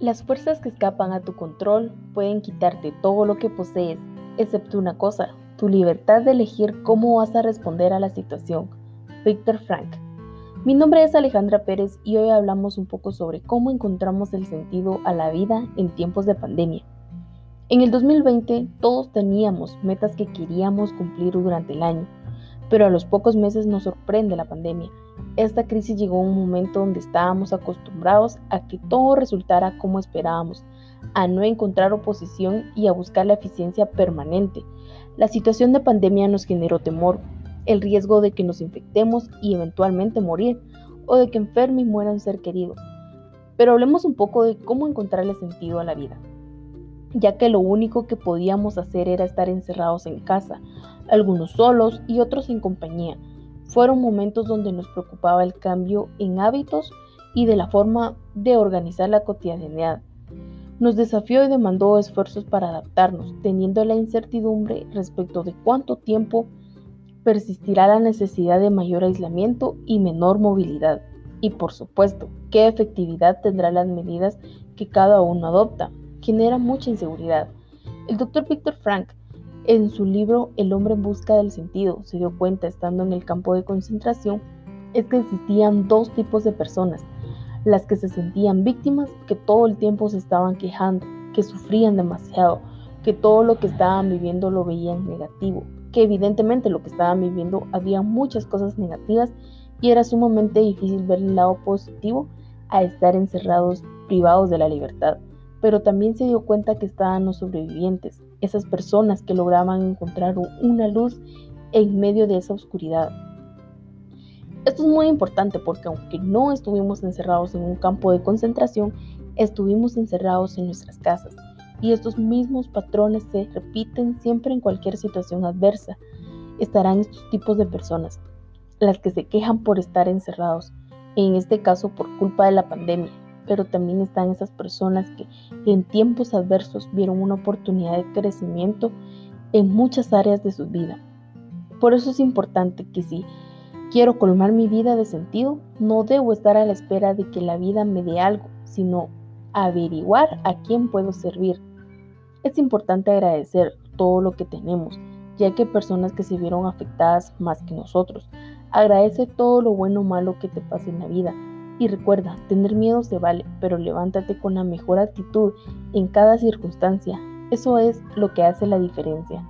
Las fuerzas que escapan a tu control pueden quitarte todo lo que posees, excepto una cosa, tu libertad de elegir cómo vas a responder a la situación. Víctor Frank. Mi nombre es Alejandra Pérez y hoy hablamos un poco sobre cómo encontramos el sentido a la vida en tiempos de pandemia. En el 2020 todos teníamos metas que queríamos cumplir durante el año, pero a los pocos meses nos sorprende la pandemia esta crisis llegó a un momento donde estábamos acostumbrados a que todo resultara como esperábamos, a no encontrar oposición y a buscar la eficiencia permanente. La situación de pandemia nos generó temor, el riesgo de que nos infectemos y eventualmente morir, o de que enferme y muera un ser querido. Pero hablemos un poco de cómo encontrarle sentido a la vida, ya que lo único que podíamos hacer era estar encerrados en casa, algunos solos y otros en compañía. Fueron momentos donde nos preocupaba el cambio en hábitos y de la forma de organizar la cotidianidad. Nos desafió y demandó esfuerzos para adaptarnos, teniendo la incertidumbre respecto de cuánto tiempo persistirá la necesidad de mayor aislamiento y menor movilidad. Y por supuesto, qué efectividad tendrán las medidas que cada uno adopta. Genera mucha inseguridad. El doctor Víctor Frank en su libro El hombre en busca del sentido se dio cuenta, estando en el campo de concentración, es que existían dos tipos de personas, las que se sentían víctimas, que todo el tiempo se estaban quejando, que sufrían demasiado, que todo lo que estaban viviendo lo veían negativo, que evidentemente lo que estaban viviendo había muchas cosas negativas y era sumamente difícil ver el lado positivo a estar encerrados privados de la libertad pero también se dio cuenta que estaban los sobrevivientes, esas personas que lograban encontrar una luz en medio de esa oscuridad. Esto es muy importante porque aunque no estuvimos encerrados en un campo de concentración, estuvimos encerrados en nuestras casas y estos mismos patrones se repiten siempre en cualquier situación adversa. Estarán estos tipos de personas, las que se quejan por estar encerrados, en este caso por culpa de la pandemia, pero también están esas personas que en tiempos adversos vieron una oportunidad de crecimiento en muchas áreas de su vida. Por eso es importante que si quiero colmar mi vida de sentido, no debo estar a la espera de que la vida me dé algo, sino averiguar a quién puedo servir. Es importante agradecer todo lo que tenemos, ya que hay personas que se vieron afectadas más que nosotros. Agradece todo lo bueno o malo que te pase en la vida y recuerda, tener miedo se vale, pero levántate con la mejor actitud en cada circunstancia. Eso es lo que hace la diferencia.